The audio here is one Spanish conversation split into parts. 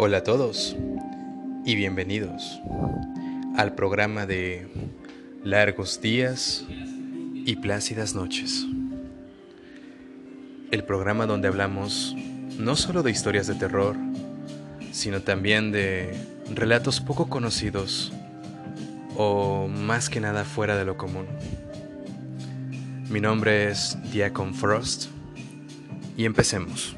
Hola a todos y bienvenidos al programa de Largos días y plácidas noches. El programa donde hablamos no solo de historias de terror, sino también de relatos poco conocidos o más que nada fuera de lo común. Mi nombre es Diacon Frost y empecemos.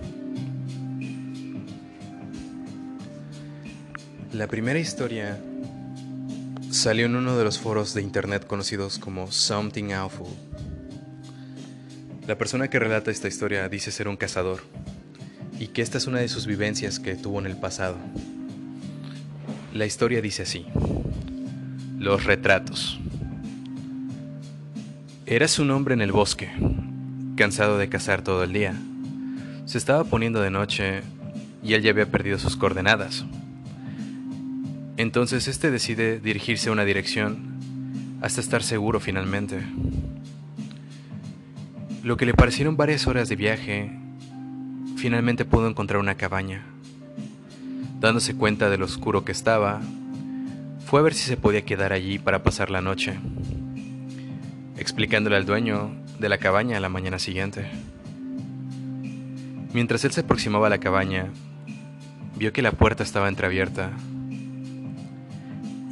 La primera historia salió en uno de los foros de internet conocidos como Something Awful. La persona que relata esta historia dice ser un cazador y que esta es una de sus vivencias que tuvo en el pasado. La historia dice así. Los retratos. Eras un hombre en el bosque, cansado de cazar todo el día. Se estaba poniendo de noche y él ya había perdido sus coordenadas. Entonces este decide dirigirse a una dirección hasta estar seguro finalmente. Lo que le parecieron varias horas de viaje, finalmente pudo encontrar una cabaña. Dándose cuenta de lo oscuro que estaba, fue a ver si se podía quedar allí para pasar la noche, explicándole al dueño de la cabaña a la mañana siguiente. Mientras él se aproximaba a la cabaña, vio que la puerta estaba entreabierta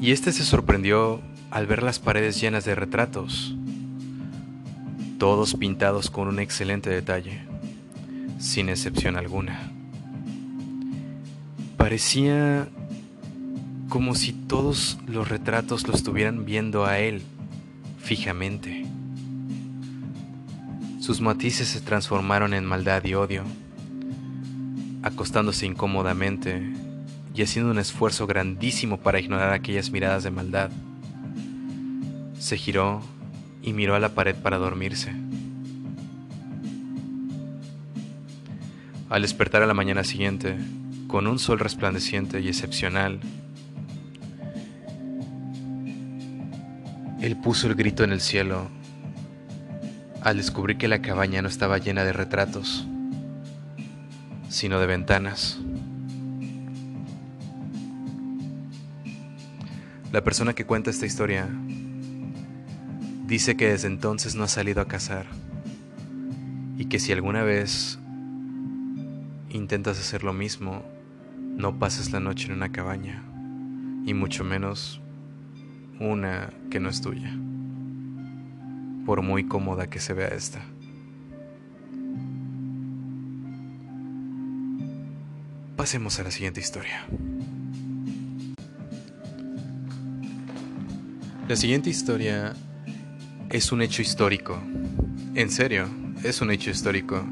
y este se sorprendió al ver las paredes llenas de retratos, todos pintados con un excelente detalle, sin excepción alguna. Parecía como si todos los retratos lo estuvieran viendo a él fijamente. Sus matices se transformaron en maldad y odio. Acostándose incómodamente, y haciendo un esfuerzo grandísimo para ignorar aquellas miradas de maldad. Se giró y miró a la pared para dormirse. Al despertar a la mañana siguiente, con un sol resplandeciente y excepcional, él puso el grito en el cielo al descubrir que la cabaña no estaba llena de retratos, sino de ventanas. La persona que cuenta esta historia dice que desde entonces no ha salido a cazar y que si alguna vez intentas hacer lo mismo, no pases la noche en una cabaña y mucho menos una que no es tuya, por muy cómoda que se vea esta. Pasemos a la siguiente historia. La siguiente historia es un hecho histórico. En serio, es un hecho histórico.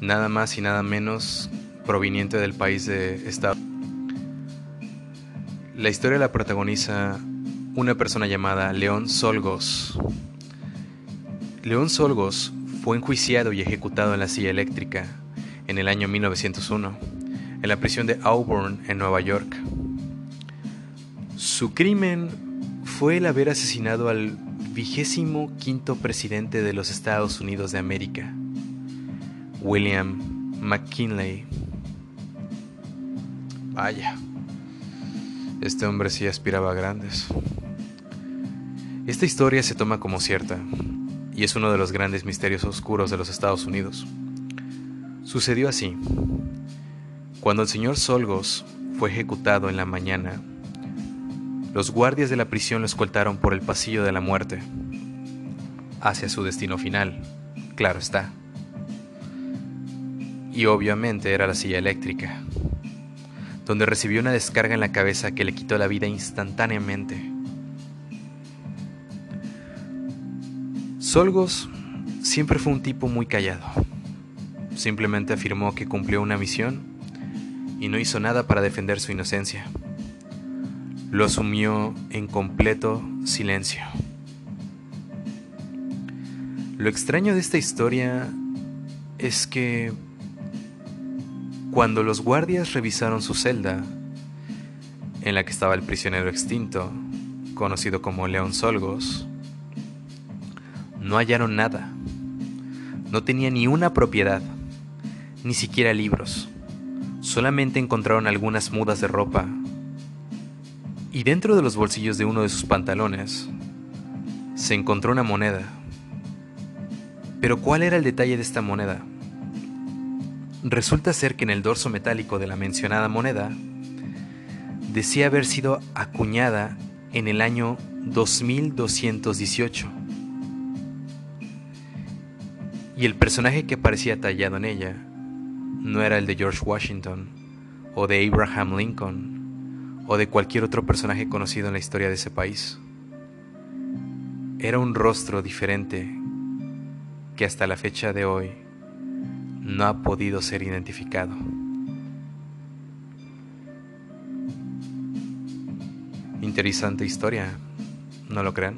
Nada más y nada menos proveniente del país de Estados La historia la protagoniza una persona llamada León Solgos. León Solgos fue enjuiciado y ejecutado en la silla eléctrica en el año 1901, en la prisión de Auburn, en Nueva York. Su crimen fue el haber asesinado al vigésimo quinto presidente de los Estados Unidos de América, William McKinley. Vaya, este hombre sí aspiraba a grandes. Esta historia se toma como cierta y es uno de los grandes misterios oscuros de los Estados Unidos. Sucedió así. Cuando el señor Solgos fue ejecutado en la mañana los guardias de la prisión lo escoltaron por el pasillo de la muerte, hacia su destino final, claro está. Y obviamente era la silla eléctrica, donde recibió una descarga en la cabeza que le quitó la vida instantáneamente. Solgos siempre fue un tipo muy callado. Simplemente afirmó que cumplió una misión y no hizo nada para defender su inocencia lo asumió en completo silencio. Lo extraño de esta historia es que cuando los guardias revisaron su celda, en la que estaba el prisionero extinto, conocido como León Solgos, no hallaron nada. No tenía ni una propiedad, ni siquiera libros. Solamente encontraron algunas mudas de ropa y dentro de los bolsillos de uno de sus pantalones se encontró una moneda. Pero ¿cuál era el detalle de esta moneda? Resulta ser que en el dorso metálico de la mencionada moneda decía haber sido acuñada en el año 2218. Y el personaje que aparecía tallado en ella no era el de George Washington o de Abraham Lincoln o de cualquier otro personaje conocido en la historia de ese país. Era un rostro diferente que hasta la fecha de hoy no ha podido ser identificado. Interesante historia, ¿no lo creen?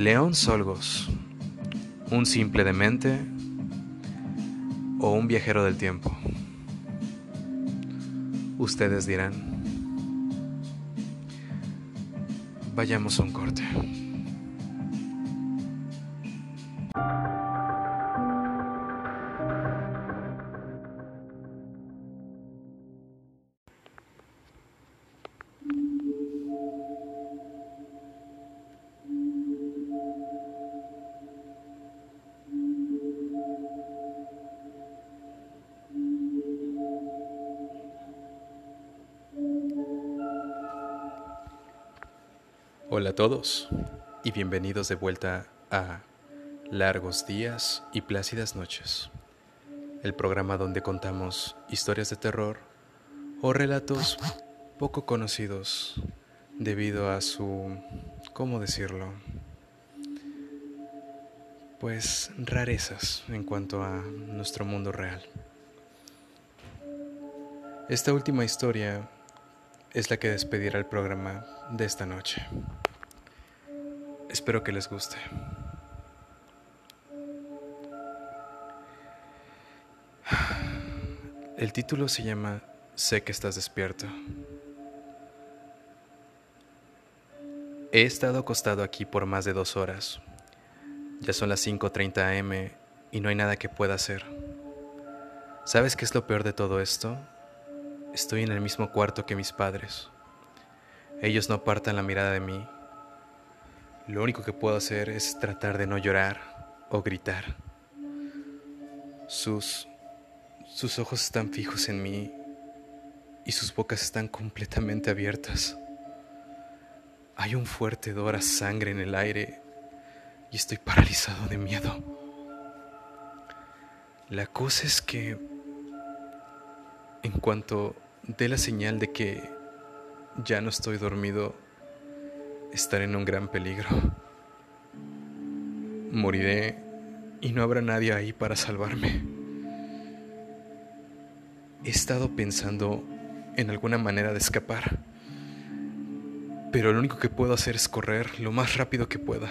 León Solgos, un simple demente o un viajero del tiempo. Ustedes dirán. Vayamos a un corte. Hola a todos y bienvenidos de vuelta a Largos días y plácidas noches, el programa donde contamos historias de terror o relatos poco conocidos debido a su, ¿cómo decirlo? Pues rarezas en cuanto a nuestro mundo real. Esta última historia es la que despedirá el programa de esta noche. Espero que les guste. El título se llama Sé que estás despierto. He estado acostado aquí por más de dos horas. Ya son las 5.30 am y no hay nada que pueda hacer. ¿Sabes qué es lo peor de todo esto? Estoy en el mismo cuarto que mis padres. Ellos no apartan la mirada de mí. Lo único que puedo hacer es tratar de no llorar o gritar. Sus sus ojos están fijos en mí y sus bocas están completamente abiertas. Hay un fuerte hedor a sangre en el aire y estoy paralizado de miedo. La cosa es que en cuanto dé la señal de que ya no estoy dormido, estaré en un gran peligro. Moriré y no habrá nadie ahí para salvarme. He estado pensando en alguna manera de escapar, pero lo único que puedo hacer es correr lo más rápido que pueda,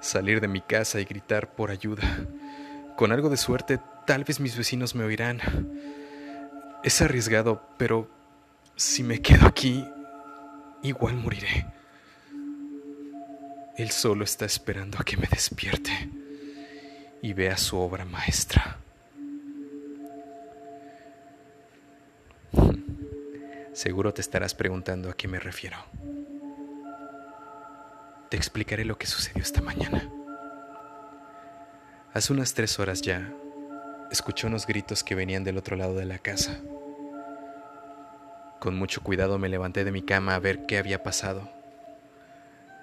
salir de mi casa y gritar por ayuda. Con algo de suerte, tal vez mis vecinos me oirán. Es arriesgado, pero si me quedo aquí, igual moriré. Él solo está esperando a que me despierte y vea su obra maestra. Seguro te estarás preguntando a qué me refiero. Te explicaré lo que sucedió esta mañana. Hace unas tres horas ya, escuché unos gritos que venían del otro lado de la casa. Con mucho cuidado me levanté de mi cama a ver qué había pasado.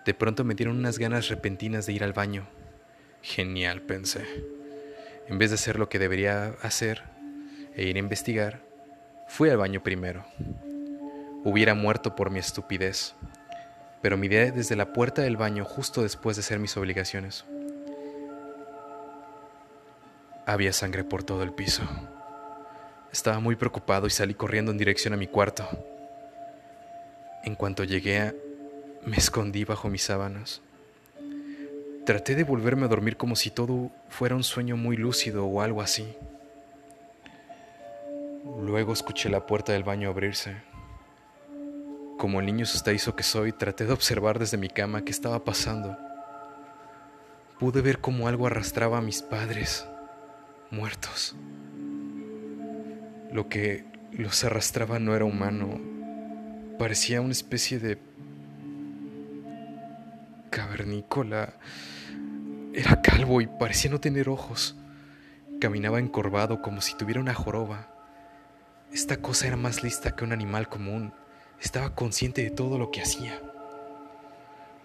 De pronto me dieron unas ganas repentinas de ir al baño. Genial, pensé. En vez de hacer lo que debería hacer e ir a investigar, fui al baño primero. Hubiera muerto por mi estupidez, pero miré desde la puerta del baño justo después de hacer mis obligaciones. Había sangre por todo el piso. Estaba muy preocupado y salí corriendo en dirección a mi cuarto. En cuanto llegué, me escondí bajo mis sábanas. Traté de volverme a dormir como si todo fuera un sueño muy lúcido o algo así. Luego escuché la puerta del baño abrirse. Como el niño asustadizo que soy, traté de observar desde mi cama qué estaba pasando. Pude ver cómo algo arrastraba a mis padres. muertos. Lo que los arrastraba no era humano, parecía una especie de cavernícola. Era calvo y parecía no tener ojos. Caminaba encorvado como si tuviera una joroba. Esta cosa era más lista que un animal común. Estaba consciente de todo lo que hacía.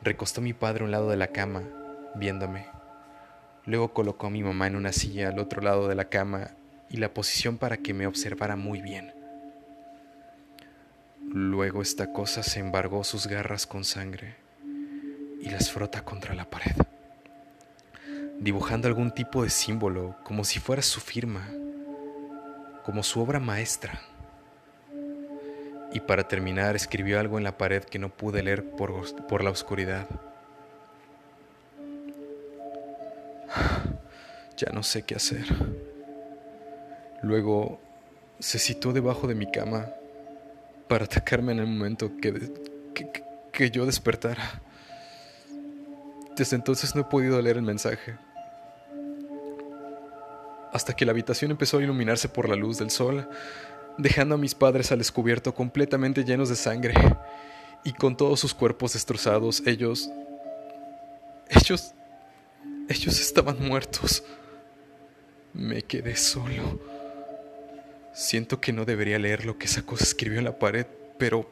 Recostó a mi padre a un lado de la cama, viéndome. Luego colocó a mi mamá en una silla al otro lado de la cama y la posición para que me observara muy bien. Luego esta cosa se embargó sus garras con sangre y las frota contra la pared, dibujando algún tipo de símbolo como si fuera su firma, como su obra maestra. Y para terminar escribió algo en la pared que no pude leer por, por la oscuridad. Ya no sé qué hacer. Luego se situó debajo de mi cama para atacarme en el momento que, que, yo despertara. Desde entonces no he podido leer el mensaje. Hasta que la habitación empezó a iluminarse por la luz del sol, dejando a mis padres al descubierto completamente llenos de sangre y con todos sus cuerpos destrozados, ellos... Ellos... Ellos estaban muertos. Me quedé solo. Siento que no debería leer lo que esa cosa escribió en la pared, pero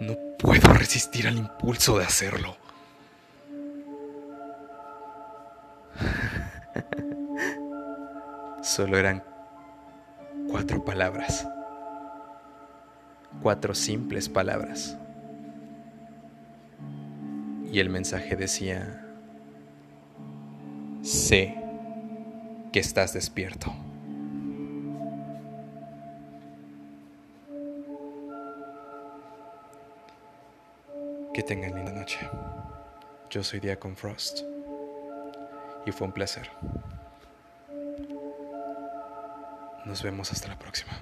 no puedo resistir al impulso de hacerlo. Solo eran cuatro palabras. Cuatro simples palabras. Y el mensaje decía, sé que estás despierto. Que tengan linda noche. Yo soy Diacon Frost y fue un placer. Nos vemos hasta la próxima.